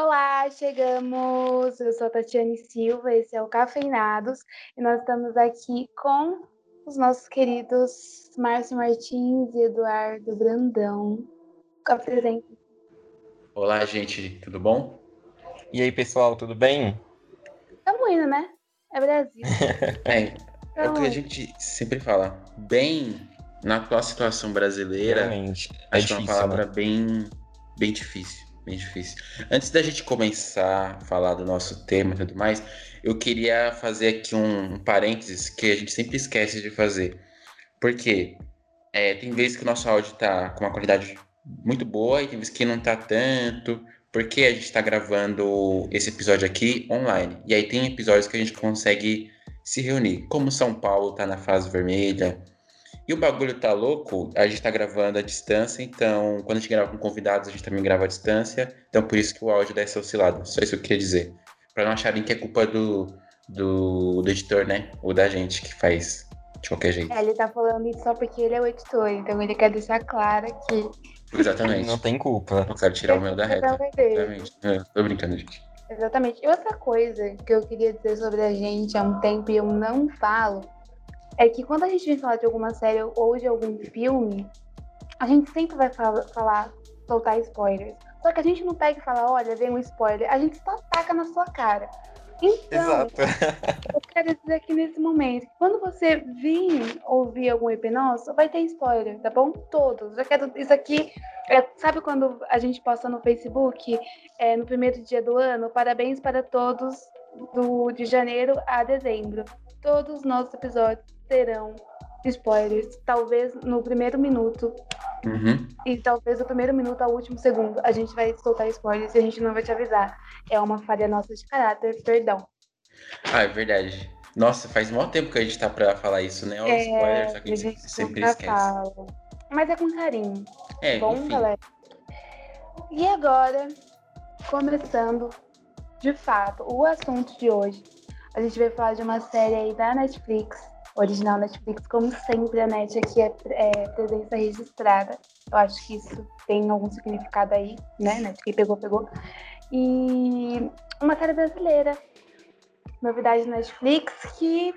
Olá, chegamos! Eu sou a Tatiane Silva, esse é o Cafeinados e nós estamos aqui com os nossos queridos Márcio Martins e Eduardo Brandão. Apresente. Olá, gente, tudo bom? E aí, pessoal, tudo bem? Estamos indo, né? É Brasil. é, é o que a gente sempre fala. Bem, na atual situação brasileira, Realmente. acho que é uma palavra né? bem, bem difícil bem difícil. Antes da gente começar a falar do nosso tema e tudo mais, eu queria fazer aqui um, um parênteses que a gente sempre esquece de fazer. Porque é, tem vezes que o nosso áudio tá com uma qualidade muito boa e tem vezes que não tá tanto, porque a gente está gravando esse episódio aqui online. E aí tem episódios que a gente consegue se reunir. Como São Paulo tá na fase vermelha, e o bagulho tá louco, a gente tá gravando à distância, então quando a gente grava com convidados, a gente também grava à distância. Então por isso que o áudio dá essa oscilada. Só isso que eu queria dizer. Pra não acharem que é culpa do, do, do editor, né? Ou da gente que faz de qualquer jeito. É, ele tá falando isso só porque ele é o editor, então ele quer deixar claro que. Exatamente. Não tem culpa. Não quero tirar o meu da reta. Exatamente. Eu tô brincando, gente. Exatamente. E outra coisa que eu queria dizer sobre a gente há um tempo e eu não falo é que quando a gente vem falar de alguma série ou de algum filme, a gente sempre vai falar, falar soltar spoilers. Só que a gente não pega e fala, olha, vem um spoiler. A gente só ataca na sua cara. Então, Exato. eu quero dizer aqui nesse momento, quando você vir ouvir algum EP nosso, vai ter spoiler, tá bom? Todos. Eu quero isso aqui. É, sabe quando a gente posta no Facebook, é, no primeiro dia do ano, parabéns para todos do, de janeiro a dezembro. Todos os nossos episódios terão spoilers, talvez no primeiro minuto. Uhum. E talvez do primeiro minuto ao último segundo a gente vai soltar spoilers e a gente não vai te avisar. É uma falha nossa de caráter, perdão. Ah, é verdade. Nossa, faz muito tempo que a gente tá pra falar isso, né? Olha é, spoilers, só que a gente, a gente sempre esquece. Fala. Mas é com carinho. É, Bom, enfim. galera. E agora, começando de fato o assunto de hoje, a gente vai falar de uma série aí da Netflix original Netflix, como sempre, a Net aqui é, é, presença registrada. Eu acho que isso tem algum significado aí, né, Net? Quem pegou, pegou. E uma série brasileira, novidade da Netflix, que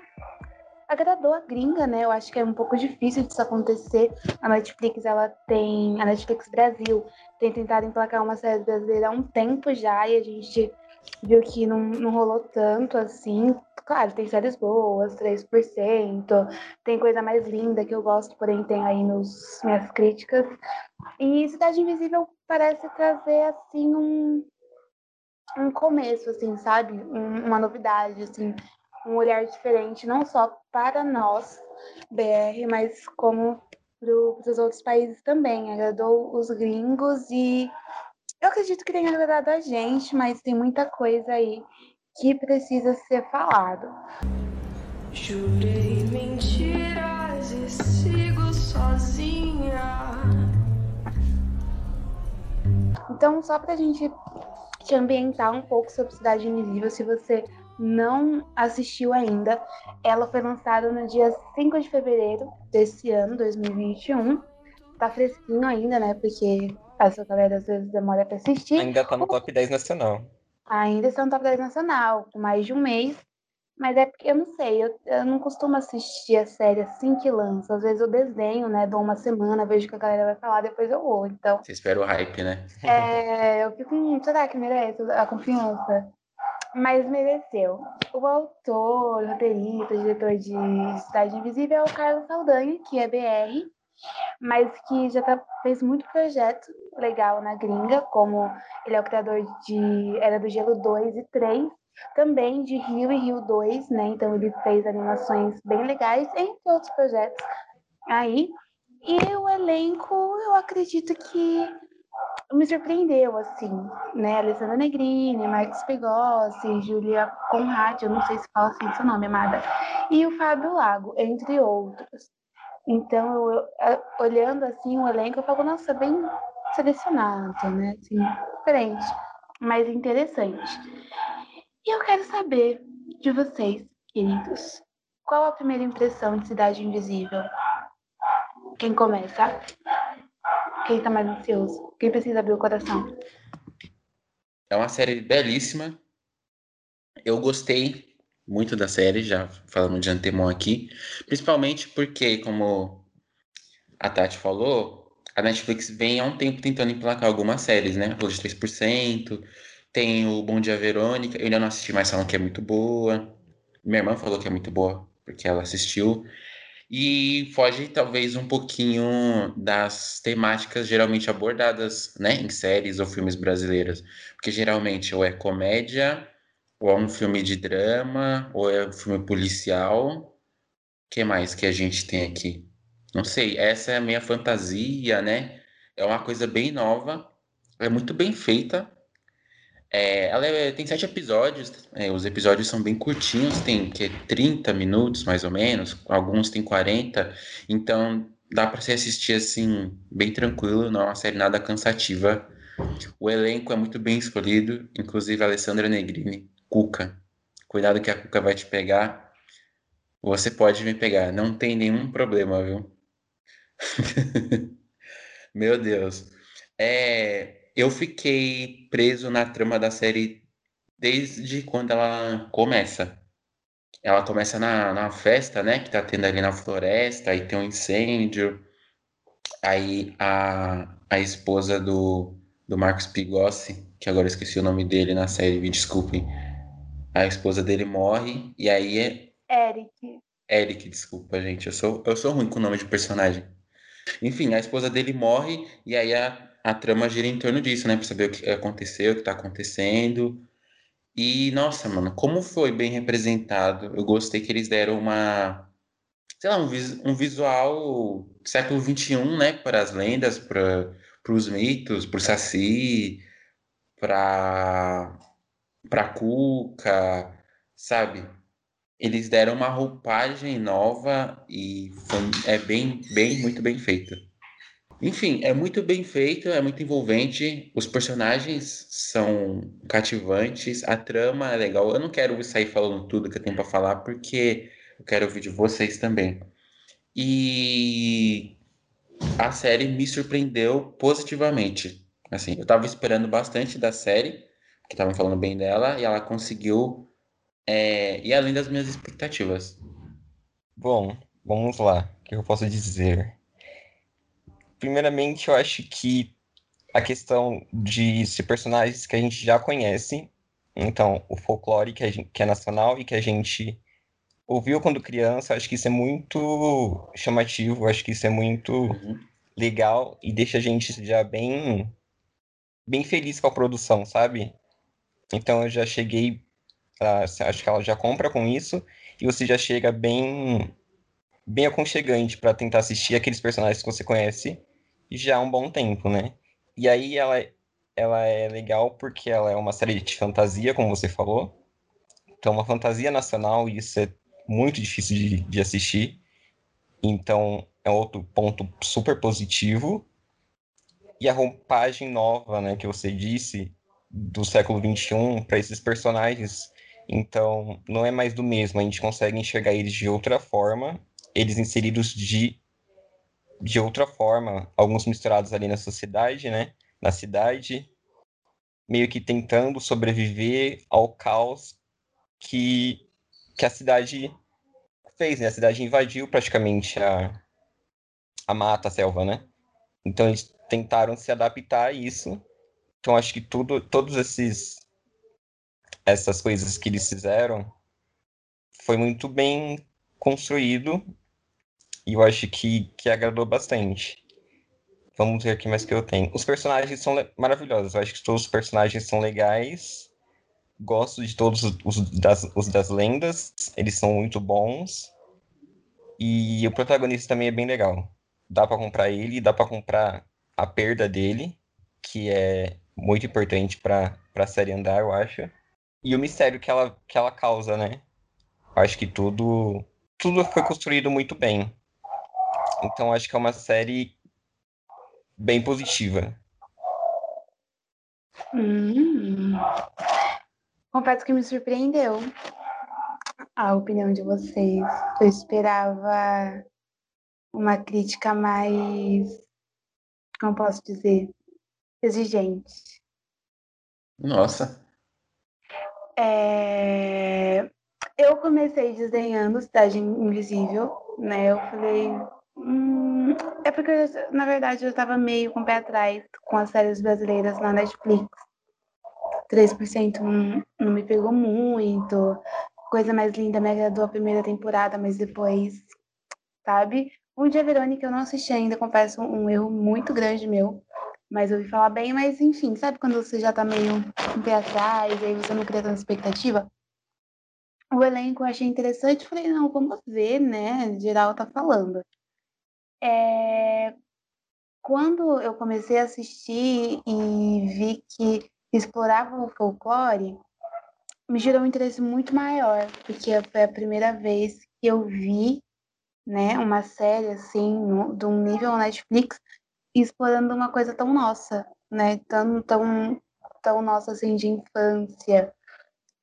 agradou a gringa, né? Eu acho que é um pouco difícil disso acontecer. A Netflix, ela tem. A Netflix Brasil tem tentado emplacar uma série brasileira há um tempo já, e a gente viu que não, não rolou tanto assim. Claro, tem séries boas, 3%, tem coisa mais linda que eu gosto, porém tem aí nos minhas críticas. E Cidade Invisível parece trazer assim um, um começo, assim, sabe? Um, uma novidade, assim, um olhar diferente, não só para nós, BR, mas como para os outros países também. Agradou os gringos e eu acredito que tenha agradado a gente, mas tem muita coisa aí que precisa ser falado. Jurei mentiras e sigo sozinha. Então, só pra gente te ambientar um pouco sobre Cidade Invisível, se você não assistiu ainda, ela foi lançada no dia 5 de fevereiro desse ano, 2021. Tá fresquinho ainda, né? Porque essa galera às vezes demora pra assistir. Ainda tá no top 10 nacional. Ainda está no top 10 nacional, com mais de um mês. Mas é porque eu não sei, eu, eu não costumo assistir a série assim que lança. Às vezes eu desenho, né? Dou uma semana, vejo o que a galera vai falar, depois eu vou. Então. Você espera o hype, né? É, eu fico, hum, será que merece a confiança? Mas mereceu. O autor, roteirista, diretor de Cidade Invisível é o Carlos Saldanha, que é BR, mas que já tá, fez muito projeto legal na gringa, como ele é o criador de Era do Gelo 2 e 3, também de Rio e Rio 2, né? Então ele fez animações bem legais, entre outros projetos aí. E o elenco, eu acredito que me surpreendeu, assim, né? Alessandra Negrini, Marcos Pegossi, Julia Conrad, eu não sei se fala assim seu nome, amada, e o Fábio Lago, entre outros. Então, eu, olhando assim o elenco, eu falo, nossa, bem selecionado, né? Assim, diferente, mas interessante. E eu quero saber de vocês, queridos, qual a primeira impressão de Cidade Invisível? Quem começa? Quem tá mais ansioso? Quem precisa abrir o coração? É uma série belíssima. Eu gostei muito da série, já falando de antemão aqui. Principalmente porque, como a Tati falou, a Netflix vem há um tempo tentando emplacar algumas séries, né? Falou de 3%, tem o Bom Dia Verônica, eu ainda não assisti, mas falam que é muito boa. Minha irmã falou que é muito boa, porque ela assistiu. E foge talvez um pouquinho das temáticas geralmente abordadas, né, em séries ou filmes brasileiros. Porque geralmente ou é comédia, ou é um filme de drama, ou é um filme policial. Que mais que a gente tem aqui? Não sei, essa é a minha fantasia, né? É uma coisa bem nova, é muito bem feita. É, ela é- tem sete episódios, é, os episódios são bem curtinhos, tem que 30 minutos mais ou menos, alguns tem 40, então dá para se assistir assim, bem tranquilo, não é uma série nada cansativa. O elenco é muito bem escolhido, inclusive a Alessandra Negrini, Cuca. Cuidado que a Cuca vai te pegar. Você pode me pegar, não tem nenhum problema, viu? Meu Deus. É, eu fiquei preso na trama da série desde quando ela começa. Ela começa na, na festa, né? Que tá tendo ali na floresta, aí tem um incêndio. Aí a, a esposa do, do Marcos Pigossi, que agora esqueci o nome dele na série, me desculpem. A esposa dele morre, e aí é Eric. Eric, desculpa, gente. Eu sou, eu sou ruim com o nome de personagem. Enfim, a esposa dele morre e aí a, a trama gira em torno disso, né? Pra saber o que aconteceu, o que tá acontecendo. E, nossa, mano, como foi bem representado. Eu gostei que eles deram uma. Sei lá, um, vis- um visual século XXI, né? Para as lendas, para os mitos, pro Saci, pra, pra Cuca, sabe? Eles deram uma roupagem nova e foi, é bem, bem, muito bem feito. Enfim, é muito bem feito, é muito envolvente, os personagens são cativantes, a trama é legal. Eu não quero sair falando tudo que eu tenho para falar, porque eu quero ouvir de vocês também. E a série me surpreendeu positivamente. Assim, eu tava esperando bastante da série, que estavam falando bem dela, e ela conseguiu é, ir além das minhas expectativas. Bom, vamos lá. O que eu posso dizer? Primeiramente, eu acho que a questão de ser personagens que a gente já conhece, então o folclore que, gente, que é nacional e que a gente ouviu quando criança, acho que isso é muito chamativo, acho que isso é muito Uhum. legal e deixa a gente já bem bem feliz com a produção, sabe? Então eu já cheguei, acho que ela já compra com isso e você já chega bem bem aconchegante para tentar assistir aqueles personagens que você conhece já há um bom tempo, né? E aí ela ela é legal porque ela é uma série de fantasia, como você falou. Então, uma fantasia nacional, isso é muito difícil de, de assistir. Então, é outro ponto super positivo. E a roupagem nova, né, que você disse, do século XXI para esses personagens. Então, não é mais do mesmo, a gente consegue enxergar eles de outra forma, eles inseridos de, de outra forma, alguns misturados ali na sociedade, né, na cidade, meio que tentando sobreviver ao caos que, que a cidade fez, né? A cidade invadiu praticamente a, a mata, a selva, né? Então eles tentaram se adaptar a isso. Então acho que tudo, todos esses essas coisas que eles fizeram foi muito bem construído e eu acho que, que agradou bastante. Vamos ver aqui mais que eu tenho. Os personagens são maravilhosos. Eu acho que todos os personagens são legais. Gosto de todos os, das, os das lendas. Eles são muito bons. E o protagonista também é bem legal. Dá pra comprar ele, dá pra comprar a perda dele, que é muito importante para série andar, eu acho. E o mistério que ela, que ela causa, né? Acho que tudo tudo foi construído muito bem. Então acho que é uma série bem positiva. Hum. Confesso que me surpreendeu a opinião de vocês. Eu esperava uma crítica mais, como posso dizer, exigente. Nossa. É, Eu comecei desenhando Cidade Invisível, né? Eu falei. hum, É porque, eu, na verdade, eu tava meio com o pé atrás com as séries brasileiras na Netflix. 3% não, não me pegou muito. Coisa mais linda me agradou a primeira temporada, mas depois, sabe? O Dia Verônica eu não assisti ainda, confesso, um erro muito grande meu. Mas ouvi falar bem, mas enfim, sabe quando você já tá meio o pé atrás, e aí você não cria tanta expectativa? O elenco eu achei interessante, falei, não, vamos ver, né? Geral tá falando. É, Quando eu comecei a assistir e vi que explorava o folclore, me gerou um interesse muito maior, porque foi a primeira vez que eu vi, né, uma série assim, no, de um nível Netflix, explorando uma coisa tão nossa, né, tão, tão, tão nossa assim de infância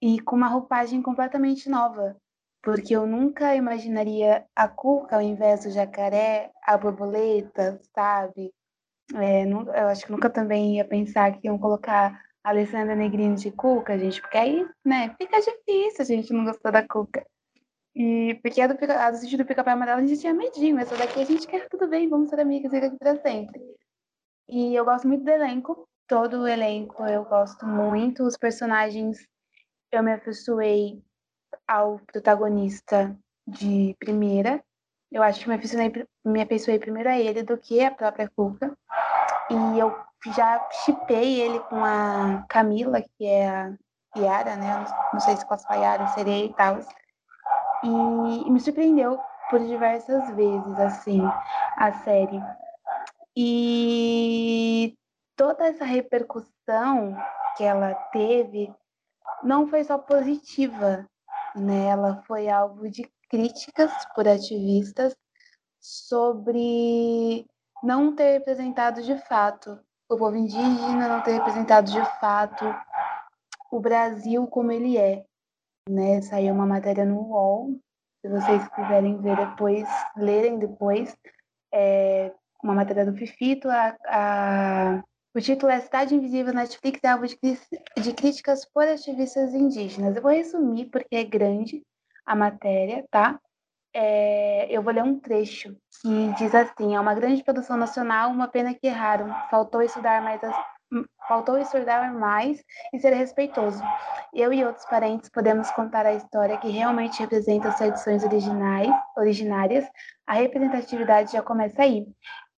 e com uma roupagem completamente nova, porque eu nunca imaginaria a cuca ao invés do jacaré, a borboleta, sabe? É, eu acho que nunca também ia pensar que iam colocar a Alessandra Negrini de cuca, gente, porque aí, né, fica difícil a gente não gostar da cuca. E porque a do, a do sítio do pica-pau amarelo a gente tinha medinho, essa daqui a gente quer tudo bem, vamos ser amigas, aqui pra sempre. E eu gosto muito do elenco, todo o elenco eu gosto muito, os personagens eu me afeiçoei ao protagonista de primeira. Eu acho que me afeiçoei, me afeiçoei primeiro a ele do que a própria Cuca. E eu já chipei ele com a Camila, que é a Yara, né? Não sei se posso falar Yara, sereia e tal. E, me surpreendeu por diversas vezes, assim, a série. E toda essa repercussão que ela teve não foi só positiva, né? Ela foi alvo de críticas por ativistas sobre não ter representado de fato o povo indígena, não ter representado de fato o Brasil como ele é, né? Saiu uma matéria no UOL, se vocês quiserem ver depois, lerem depois, é uma matéria do Fifito, a, a o título é Cidade Invisível Netflix é alvo de, de, críticas por ativistas indígenas. Eu vou resumir porque é grande a matéria, tá? É, eu vou ler um trecho que diz assim: é uma grande produção nacional, uma pena que erraram. Faltou estudar mais, faltou estudar mais e ser respeitoso. Eu e outros parentes podemos contar a história que realmente representa as tradições originais, originárias. A representatividade já começa aí.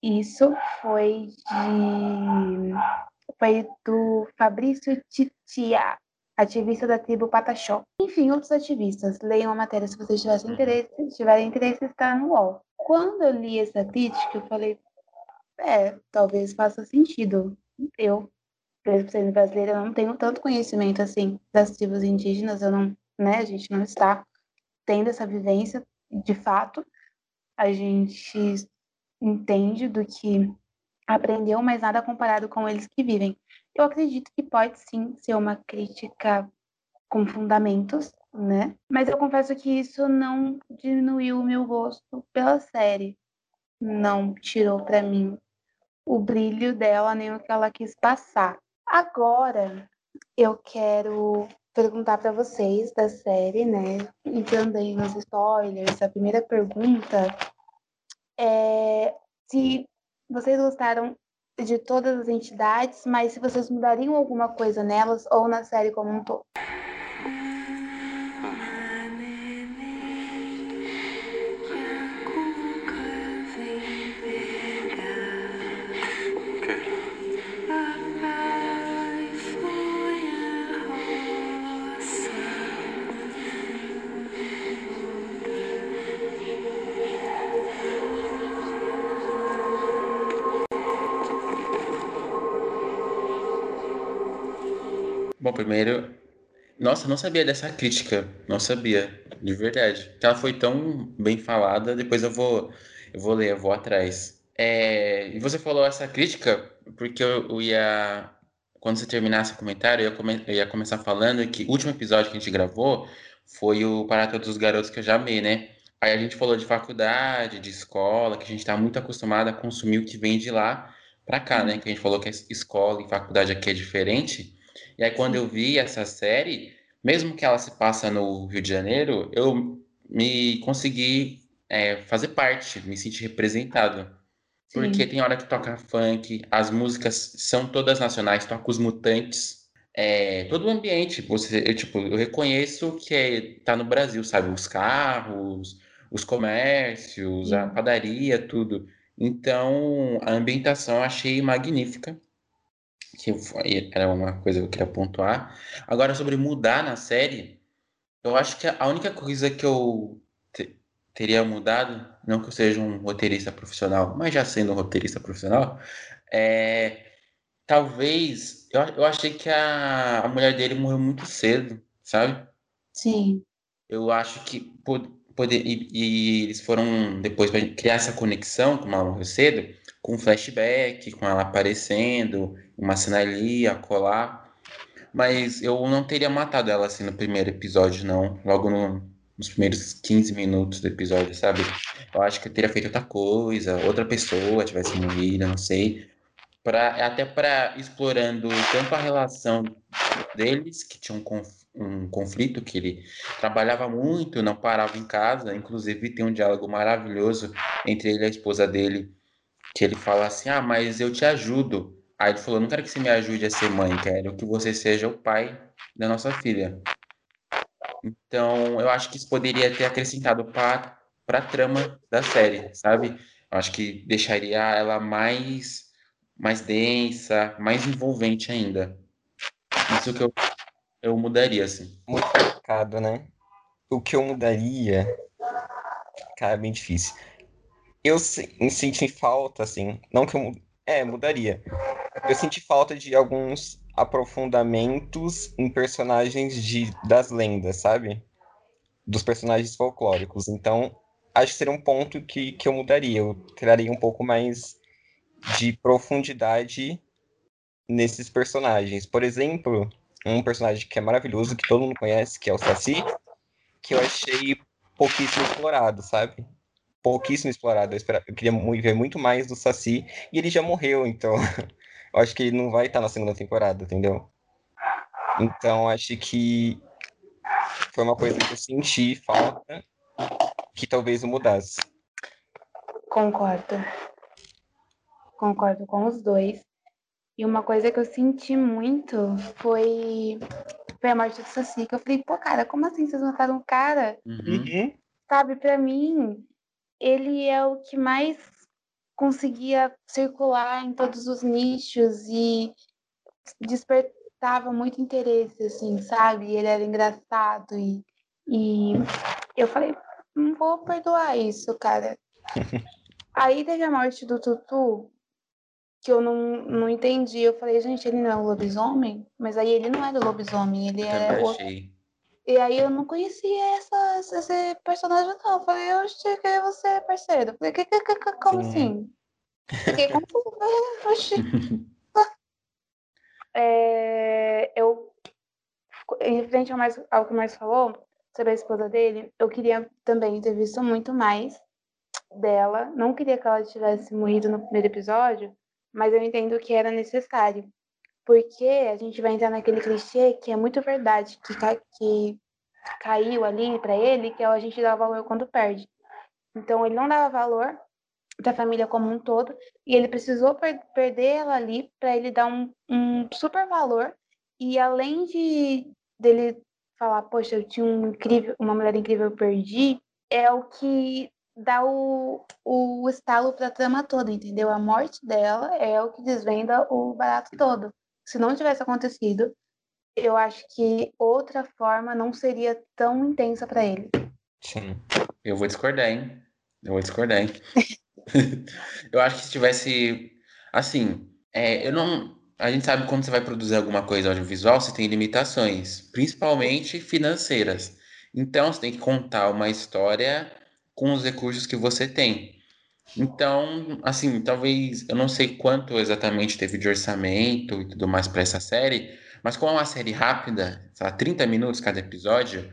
Isso foi de foi do Fabrício Titia, ativista da tribo Pataxó. Enfim, outros ativistas. Leiam a matéria se vocês tiverem interesse. Se tiverem interesse, está no UOL. Quando eu li essa crítica, eu falei, é, talvez faça sentido. Eu, sendo brasileira, não tenho tanto conhecimento assim das tribos indígenas. Eu não, né? A gente não está tendo essa vivência de fato. A gente entende do que aprendeu, mas nada comparado com eles que vivem. Eu acredito que pode sim ser uma crítica com fundamentos, né? Mas eu confesso que isso não diminuiu o meu gosto pela série. Não tirou para mim o brilho dela, nem o que ela quis passar. Agora, eu quero perguntar para vocês da série, né? Entrando aí nos spoilers, a primeira pergunta é, se vocês gostaram de todas as entidades, mas se vocês mudariam alguma coisa nelas ou na série como um todo. Bom, primeiro, nossa, não sabia dessa crítica, não sabia, de verdade. Ela foi tão bem falada, depois eu vou, eu vou ler, eu vou atrás. É, e você falou essa crítica porque eu, eu ia, quando você terminasse o comentário, eu ia, come, eu ia, começar falando que o último episódio que a gente gravou foi o Para Todos os Garotos que eu já amei, né? Aí a gente falou de faculdade, de escola, que a gente está muito acostumado a consumir o que vem de lá para cá, né? Que a gente falou que a escola e faculdade aqui é diferente. E aí, quando eu vi essa série, mesmo que ela se passa no Rio de Janeiro, eu me consegui é, fazer parte, me sentir representado. Porque Sim. tem hora que toca funk, as músicas são todas nacionais, toca os mutantes. É, todo o ambiente, você, eu, tipo, eu reconheço que é, tá no Brasil, sabe? Os carros, os comércios, a Sim. padaria, tudo. Então, a ambientação eu achei magnífica, que era uma coisa que eu queria pontuar. Agora, sobre mudar na série, eu acho que a única coisa que eu te- teria mudado, não que eu seja um roteirista profissional, mas já sendo um roteirista profissional, é talvez. Eu, eu achei que a, a mulher dele morreu muito cedo, sabe? Sim. Eu acho que po- poder, e, e eles foram depois para criar essa conexão, como ela morreu cedo, com flashback, com ela aparecendo, uma cena ali. Mas eu não teria matado ela assim no primeiro episódio, não. Logo no- nos primeiros 15 minutos do episódio, sabe? Eu acho que eu teria feito outra coisa, outra pessoa tivesse morrido, não sei. Pra, até para explorando tanto a relação deles, que tinha um, conf- um conflito, que ele trabalhava muito, não parava em casa. Inclusive, tem um diálogo maravilhoso entre ele e a esposa dele, que ele fala assim: Ah, mas eu te ajudo. Aí ele falou: Não quero que você me ajude a ser mãe, quero que você seja o pai da nossa filha. Então, eu acho que isso poderia ter acrescentado para a trama da série, sabe? Eu acho que deixaria ela mais, mais densa, mais envolvente ainda. Isso que eu, eu mudaria, assim. Muito complicado, né? O que eu mudaria. Cara, é bem difícil. Eu me senti falta, assim. Não que eu. É, mudaria. Eu senti falta de alguns aprofundamentos em personagens de, das lendas, sabe? Dos personagens folclóricos. Então, acho que seria um ponto que, que eu mudaria. Eu traria um pouco mais de profundidade nesses personagens. Por exemplo, um personagem que é maravilhoso, que todo mundo conhece, que é o Saci, que eu achei pouquíssimo explorado, sabe? Pouquíssimo explorado. Eu, esperava, eu queria ver muito mais do Saci, e ele já morreu, então eu acho que ele não vai estar na segunda temporada, entendeu? Então acho que foi uma coisa que eu senti falta, que talvez eu mudasse. Concordo. Concordo com os dois. E uma coisa que eu senti muito foi, foi a morte do Saci, que eu falei, pô, cara, como assim vocês mataram um cara? Uhum. Sabe, pra mim, ele é o que mais conseguia circular em todos os nichos e despertava muito interesse, assim, sabe? Ele era engraçado e, e eu falei, não vou perdoar isso, cara. Aí teve a morte do Tutu, que eu não, não entendi. Eu falei, gente, ele não é um lobisomem? Mas aí ele não era lobisomem, ele Eu era outro. achei. E aí eu não conhecia essa, esse personagem, não. Eu falei, eu achei que ia você, parceiro. Eu falei, que, que, como Sim. assim? Fiquei confusa. Oxi. É, eu, em frente ao, mais, ao que mais falou sobre a esposa dele, eu queria também ter visto muito mais dela. Não queria que ela tivesse morrido no primeiro episódio, mas eu entendo que era necessário. Porque a gente vai entrar naquele clichê que é muito verdade, que, ca- que caiu ali pra ele, que é a gente dá valor quando perde. Então ele não dava valor da família como um todo, e ele precisou per- perder ela ali para ele dar um, um super valor. E além de dele falar, poxa, eu tinha um incrível, uma mulher incrível, eu perdi, é o que dá o, o estalo pra trama toda, entendeu? A morte dela é o que desvenda o barato todo. Se não tivesse acontecido, eu acho que outra forma não seria tão intensa para ele. Sim. Eu vou discordar, hein? Eu vou discordar, hein? eu acho que se tivesse. Assim, é, eu não. A gente sabe quando você vai produzir alguma coisa audiovisual, você tem limitações, principalmente financeiras. Então, você tem que contar uma história com os recursos que você tem. Então, assim, talvez. Eu não sei quanto exatamente teve de orçamento e tudo mais para essa série, mas como é uma série rápida, sei lá, 30 minutos cada episódio,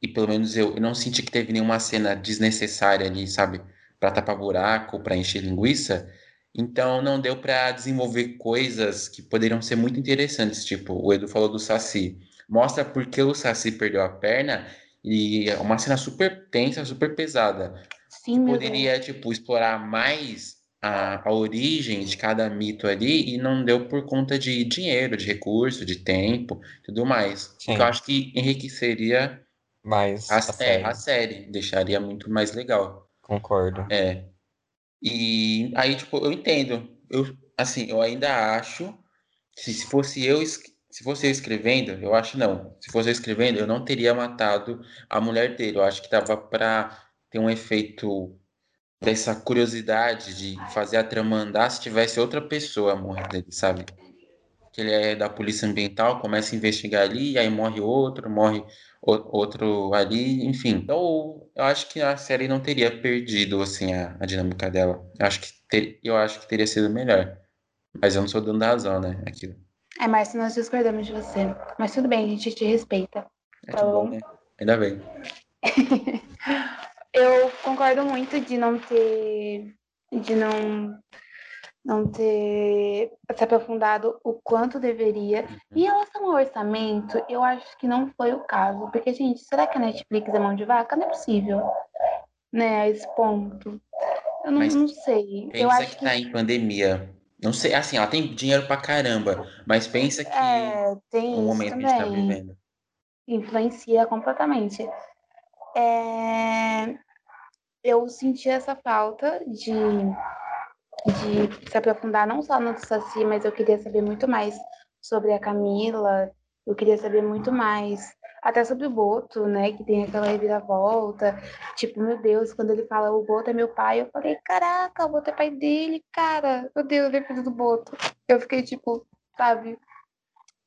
e pelo menos eu, eu não senti que teve nenhuma cena desnecessária ali, sabe? Pra tapar buraco, pra encher linguiça. Então não deu para desenvolver coisas que poderiam ser muito interessantes, tipo, o Edu falou do Saci. Mostra porque o Saci perdeu a perna e é uma cena super tensa, super pesada. Sim. Poderia, tipo, explorar mais a, a origem de cada mito ali e não deu por conta de dinheiro, de recurso, de tempo, tudo mais. Sim. Eu acho que enriqueceria Mas a, a série, a série, deixaria muito mais legal. concordo. É. E aí, tipo, eu entendo. Eu, assim, eu ainda acho que se fosse eu, se fosse eu escrevendo, eu acho não. Se fosse eu escrevendo, eu não teria matado a mulher dele. Eu acho que dava pra ter um efeito dessa curiosidade de fazer a trama andar se tivesse outra pessoa morrendo dele, sabe? Que ele é da polícia ambiental, começa a investigar ali, aí morre outro, morre outro ali, enfim. Então, eu acho que a série não teria perdido, assim, a, a dinâmica dela. Eu acho que ter- eu acho que teria sido melhor. Mas eu não sou dono da razão, né? Aquilo. É, Márcio, nós discordamos de você. Mas tudo bem, a gente te respeita. É Tá bom, bom. né? Ainda bem. Eu concordo muito de não ter. de não. não ter se aprofundado o quanto deveria. Em relação ao orçamento, eu acho que não foi o caso. Porque, gente, será que a Netflix é mão de vaca? Não é possível. Né, a esse ponto. Eu não, Mas não sei. Eu Pensa acho que tá em pandemia. Não sei, assim, ela tem dinheiro pra caramba, mas pensa que É, tem o momento que a gente tá também. vivendo. Influencia completamente. É, eu senti essa falta de, de se aprofundar não só no Saci, mas eu queria saber muito mais sobre a Camila, eu queria saber muito mais, até sobre o Boto, né, que tem aquela reviravolta, tipo, meu Deus, quando ele fala o Boto é meu pai, eu falei, caraca, o Boto é pai dele, cara, meu Deus, ele é filho do Boto. Eu fiquei, tipo, sabe,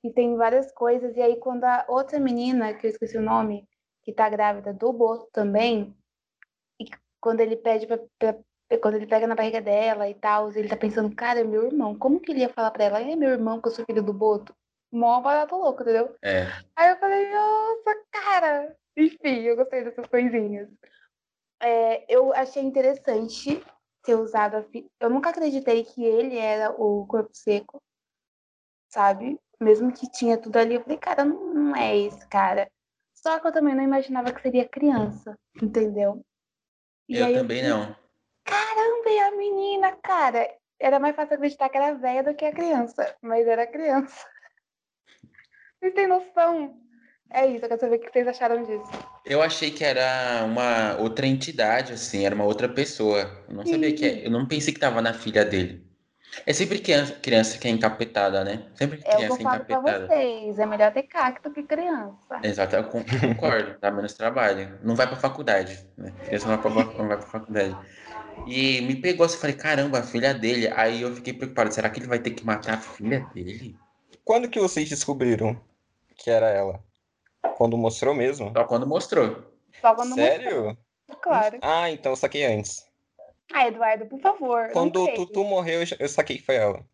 e tem várias coisas, e aí quando a outra menina, que eu esqueci o nome, que tá grávida do Boto também, e quando ele pede pra, pra- quando ele pega na barriga dela e tal, ele tá pensando, cara, é meu irmão, como que ele ia falar pra ela, é meu irmão que eu sou filho do Boto? Mó barato louco, entendeu? É, Aí eu falei, nossa, cara! Enfim, eu gostei dessas coisinhas. É, eu achei interessante ter usado a fi... Eu nunca acreditei que ele era o corpo seco, sabe? Mesmo que tinha tudo ali, eu falei, cara, não, não é esse cara. Só que eu também não imaginava que seria criança, entendeu? E eu também não. Caramba, e a menina, cara? Era mais fácil acreditar que era velha do que a criança, mas era criança. Vocês têm noção? É isso, eu quero saber o que vocês acharam disso. Eu achei que era uma outra entidade, assim, era uma outra pessoa. Eu não sabia que é. Eu não pensei que tava na filha dele. É sempre criança, criança que é encapetada, né? Sempre É o que eu criança falo pra encapetada. vocês. É melhor ter cacto que criança. Exato, eu con- concordo, dá menos trabalho. Não vai pra faculdade, né? Criança não vai pra, não vai pra faculdade. E me pegou assim, falei, caramba, a filha dele. Aí eu fiquei preocupado, será que ele vai ter que matar a filha dele? Quando que vocês descobriram que era ela? Quando mostrou mesmo? Só quando mostrou. Só quando Sério? mostrou, Claro. Ah, então eu saquei antes. Ah, Eduardo, por favor. Quando o. Tutu morreu, eu saquei que foi ela.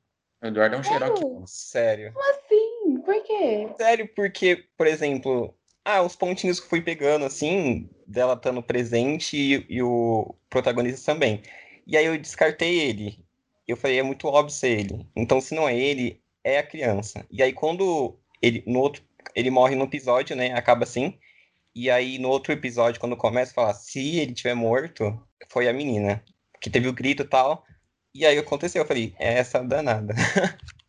O Eduardo é um xerox. Sério? Sério. Como assim? Por quê? Sério, porque, por exemplo, ah, os pontinhos que fui pegando, assim, dela estando presente e, e o protagonista também. E aí eu descartei ele. Eu falei, é muito óbvio ser ele. Então, se não é ele, é a criança. E aí, quando ele, no outro, ele morre no episódio, né? Acaba assim. E aí, no outro episódio, quando começa a falar, se ele tiver morto, foi a menina. Que teve o grito e tal. E aí aconteceu, eu falei, é essa danada.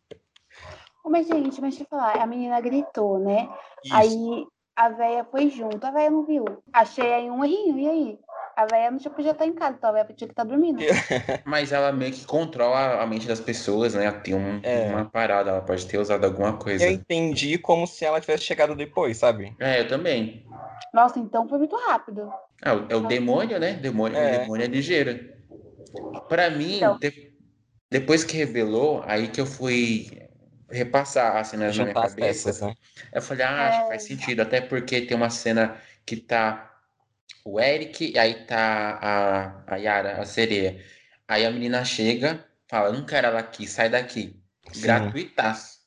Mas, gente, mas deixa eu falar. A menina gritou, né? Isso. Aí a véia foi junto. A véia não viu. Achei aí um errinho. E aí? A véia não tinha- podia estar em casa, então a véia podia estar dormindo. Mas ela meio que controla a mente das pessoas, né? Ela tem um- É. uma parada, ela pode ter usado alguma coisa. Eu entendi como se ela tivesse chegado depois, sabe? É, eu também. Nossa, então foi muito rápido. É, o- é o demônio, né? Demônio, É. O demônio é ligeiro. Pra mim, Então. de- depois que revelou, aí que eu fui repassar as cenas na minha cabeça. peças, né? Eu falei, ah, acho que faz sentido. Até porque tem uma cena que tá o Eric e aí tá a, a Yara, a sereia. Aí a menina chega, fala, não quero ela aqui, sai daqui. Sim. Gratuitaço.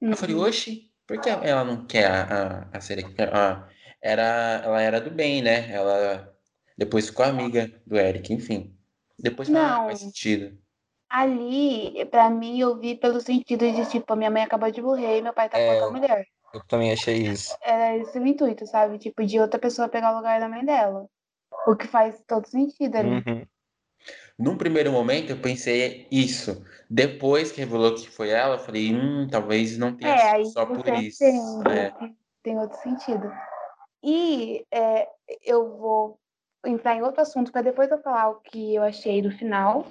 Eu falei, Uhum. oxe, por que ela não quer a, a, a sereia? Ah, era, ela era do bem, né? Ela depois ficou amiga do Eric, enfim. Depois ah, Não. faz sentido. Ali, pra mim, eu vi pelo sentido de, tipo, a minha mãe acabou de morrer e meu pai tá com É. outra mulher. Eu também achei isso. Era esse o intuito, sabe? Tipo, de outra pessoa pegar o lugar da mãe dela. O que faz todo sentido ali. Uhum. Num primeiro momento eu pensei isso. Depois que revelou que foi ela, eu falei, hum, talvez não tenha É, aí só por isso. entende É. que tem outro sentido. E é, eu vou entrar em outro assunto para depois eu falar o que eu achei do final.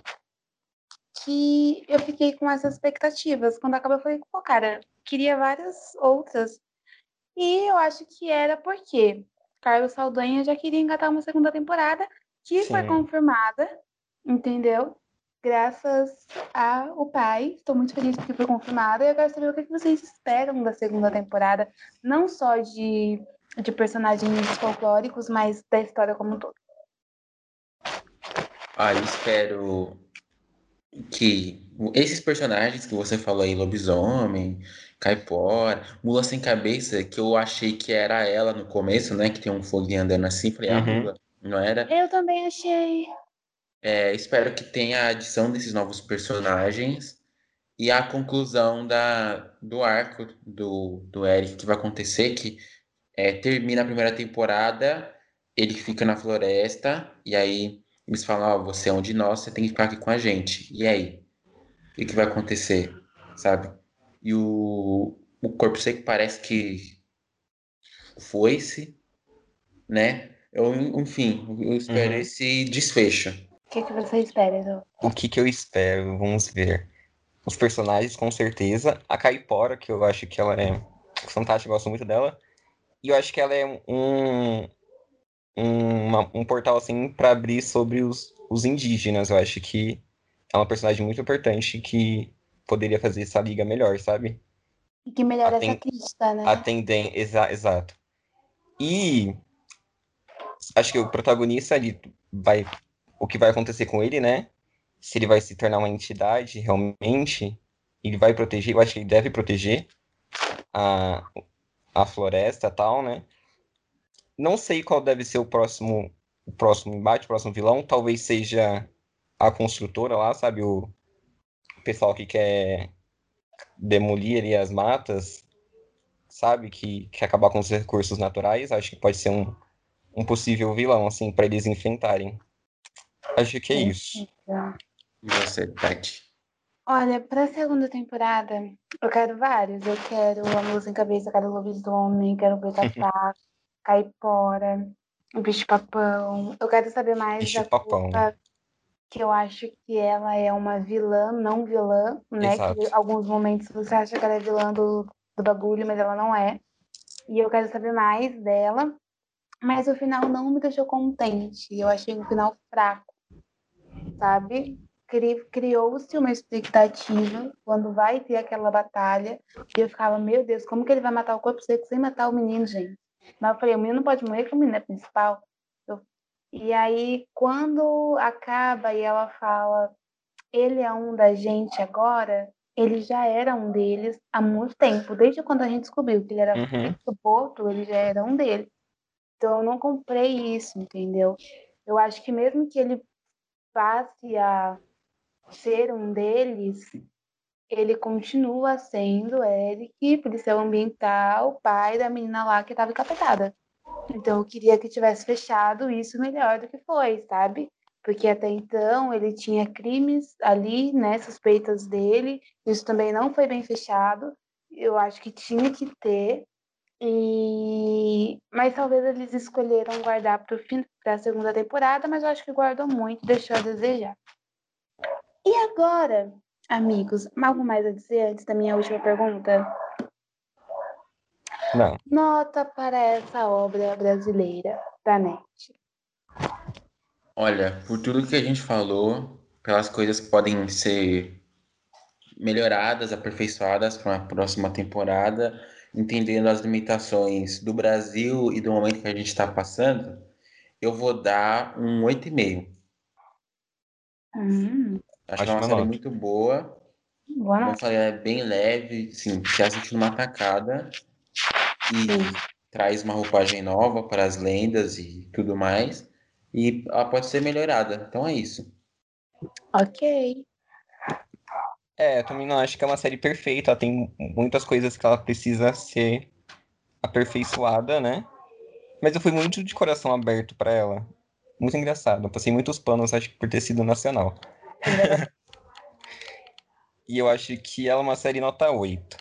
Que eu fiquei com essas expectativas. Quando acabou, eu falei, pô, cara, queria várias outras. E eu acho que era porque Carlos Saldanha já queria engatar uma segunda temporada, que foi Sim. confirmada, entendeu? Graças ao pai. Estou muito feliz que foi confirmada. E eu quero saber o que vocês esperam da segunda temporada, não só de, de personagens folclóricos, mas da história como um todo. Ah, eu espero que esses personagens que você falou aí, lobisomem, caipora, mula sem cabeça, que eu achei que era ela no começo, né? Que tem um foguinho andando assim, falei, a Uhum. mula, não era? Eu também achei. É, espero que tenha a adição desses novos personagens e a conclusão da, do arco do, do Eric que vai acontecer, que é, termina a primeira temporada, ele fica na floresta, e aí eles falam, ó, você é um de nós, você tem que ficar aqui com a gente. E aí? O que, que vai acontecer? Sabe? E o, o corpo seco parece que foi-se, né? Eu, enfim, eu espero Uhum. esse desfecho. O que, que você espera, Edu? O que que eu espero? Vamos ver. Os personagens, com certeza. A Caipora, que eu acho que ela é fantástica, eu gosto muito dela. E eu acho que ela é um, um, uma- um portal, assim, para abrir sobre os, os indígenas. Eu acho que é uma personagem muito importante que poderia fazer essa liga melhor, sabe? E que melhora Aten- essa crítica, né? Atendem, exa exato. E acho que o protagonista vai. O que vai acontecer com ele, né? Se ele vai se tornar uma entidade realmente, ele vai proteger, eu acho que ele deve proteger a, a floresta e tal, né? Não sei qual deve ser o próximo, o próximo embate, o próximo vilão. Talvez seja a construtora lá, sabe? O, o pessoal que quer demolir ali as matas, sabe? Que quer acabar com os recursos naturais. Acho que pode ser um, um possível vilão, assim, para eles enfrentarem. Acho que é isso. E você, Tati? Olha, pra segunda temporada, eu quero vários. Eu quero a Mula Sem Cabeça, quero o Lobisomem, quero o Boitatá, Caipora, o Bicho-Papão. Eu quero saber mais da Bicho-papão. Cuca, que eu acho que ela é uma vilã, não vilã, né? Exato. Que em alguns momentos você acha que ela é vilã do, do bagulho, mas ela não é. E eu quero saber mais dela. Mas o final não me deixou contente. Eu achei um final fraco, sabe? Cri- Criou-se uma expectativa quando vai ter aquela batalha. E eu ficava, meu Deus, como que ele vai matar o corpo seco sem matar o menino, gente? Mas eu falei, o menino não pode morrer, que o menino é principal. Eu- E aí, quando acaba e ela fala, ele é um da gente agora, ele já era um deles há muito tempo. Desde quando a gente descobriu que ele era Uhum. do Boto, ele já era um deles. Então eu não comprei isso, entendeu? Eu acho que mesmo que ele passe a ser um deles, ele continua sendo Eric, policial ambiental, pai da menina lá que estava encapetada. Então eu queria que tivesse fechado isso melhor do que foi, sabe? Porque até então ele tinha crimes ali, né, suspeitas dele. Isso também não foi bem fechado. Eu acho que tinha que ter. E mas talvez eles escolheram guardar para o fim da segunda temporada, mas eu acho que guardou muito, deixou a desejar. E agora, amigos, algo mais a dizer antes da minha última pergunta? Não. Nota para essa obra brasileira da NET. Olha, por tudo que a gente falou, pelas coisas que podem ser melhoradas, aperfeiçoadas para uma próxima temporada, entendendo as limitações do Brasil e do momento que a gente está passando, eu vou dar um 8,5. Hum, Acho que é uma série nota. muito boa. boa Como eu nota. falei, ela é bem leve, sim, você assiste numa tacada e Sim. traz uma roupagem nova para as lendas e tudo mais. E ela pode ser melhorada. Então é isso. Ok. É, eu também não acho que é uma série perfeita. Ela tem muitas coisas que ela precisa ser aperfeiçoada, né? Mas eu fui muito de coração aberto pra ela. Muito engraçado. Eu passei muitos panos, acho que por ter sido nacional. e eu acho que ela é uma série nota 8.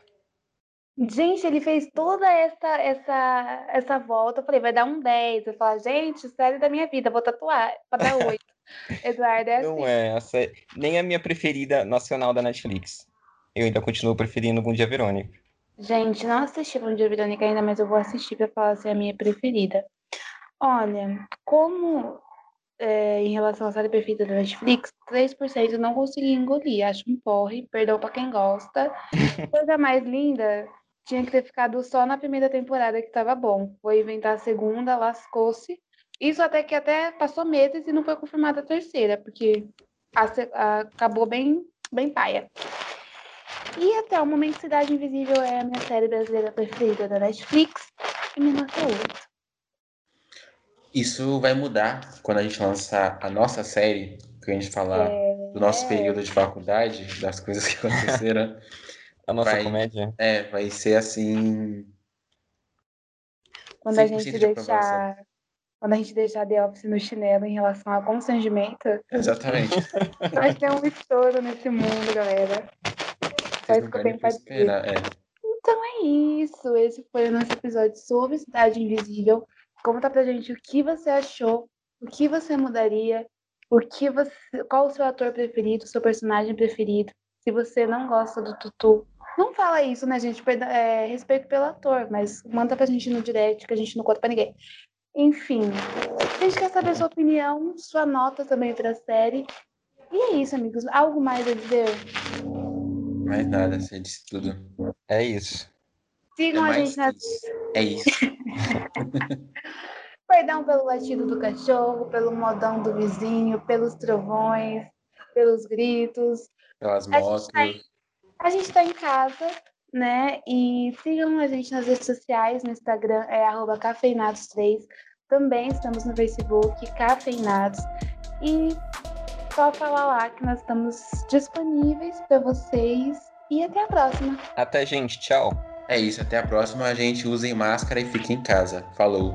Gente, ele fez toda essa, essa, essa volta. Eu falei, vai dar um 10. Eu falei, gente, série da minha vida, vou tatuar pra dar 8. Eduardo é assim. Não é, sé- nem a minha preferida nacional da Netflix. Eu ainda continuo preferindo Bom Dia Verônica. Gente, não assisti Bom Dia Verônica ainda, mas eu vou assistir pra falar se é a minha preferida. Olha, como é, em relação à série perfeita da Netflix, 3% eu não consegui engolir. Acho um porre, perdão pra quem gosta. Coisa mais linda, tinha que ter ficado só na primeira temporada que tava bom. Foi inventar a segunda, lascou-se. Isso até que até passou meses e não foi confirmada a terceira, porque a a- acabou bem, bem paia. E até o momento, Cidade Invisível é a minha série brasileira preferida da Netflix. E minha nota é 8. Isso vai mudar quando a gente lançar a nossa série, que a gente falar do nosso período de faculdade, das coisas que aconteceram. A nossa Vai. comédia. é, vai ser assim. Quando a 100% gente de aprovação. deixar. Quando a gente deixar The Office no chinelo em relação ao constrangimento, Exatamente. vai ter um estouro nesse mundo, galera. Só isso que eu tenho pra dizer. É. Então é isso. Esse foi o nosso episódio sobre Cidade Invisível. Conta pra gente o que você achou, o que você mudaria, o que você, qual o seu ator preferido, o seu personagem preferido. Se você não gosta do Tutu, não fala isso, né, gente? É, respeito pelo ator, mas manda pra gente no direct que a gente não conta pra ninguém. Enfim, a gente quer saber a sua opinião, sua nota também pra série. E é isso, amigos. Algo mais a dizer? Mais nada, você disse tudo. É isso. É Sigam a mais gente nas isso. É isso. Perdão pelo latido do cachorro, pelo modão do vizinho, pelos trovões, pelos gritos. Pelas A gente motos. em- A gente tá em casa, né? E sigam a gente nas redes sociais, no Instagram é arroba cafeinados3. Também estamos no Facebook, Cafeinados. E só falar lá que nós estamos disponíveis para vocês. E até a próxima. Até, gente. Tchau. É isso, até a próxima. A gente usem máscara e fique em casa. Falou.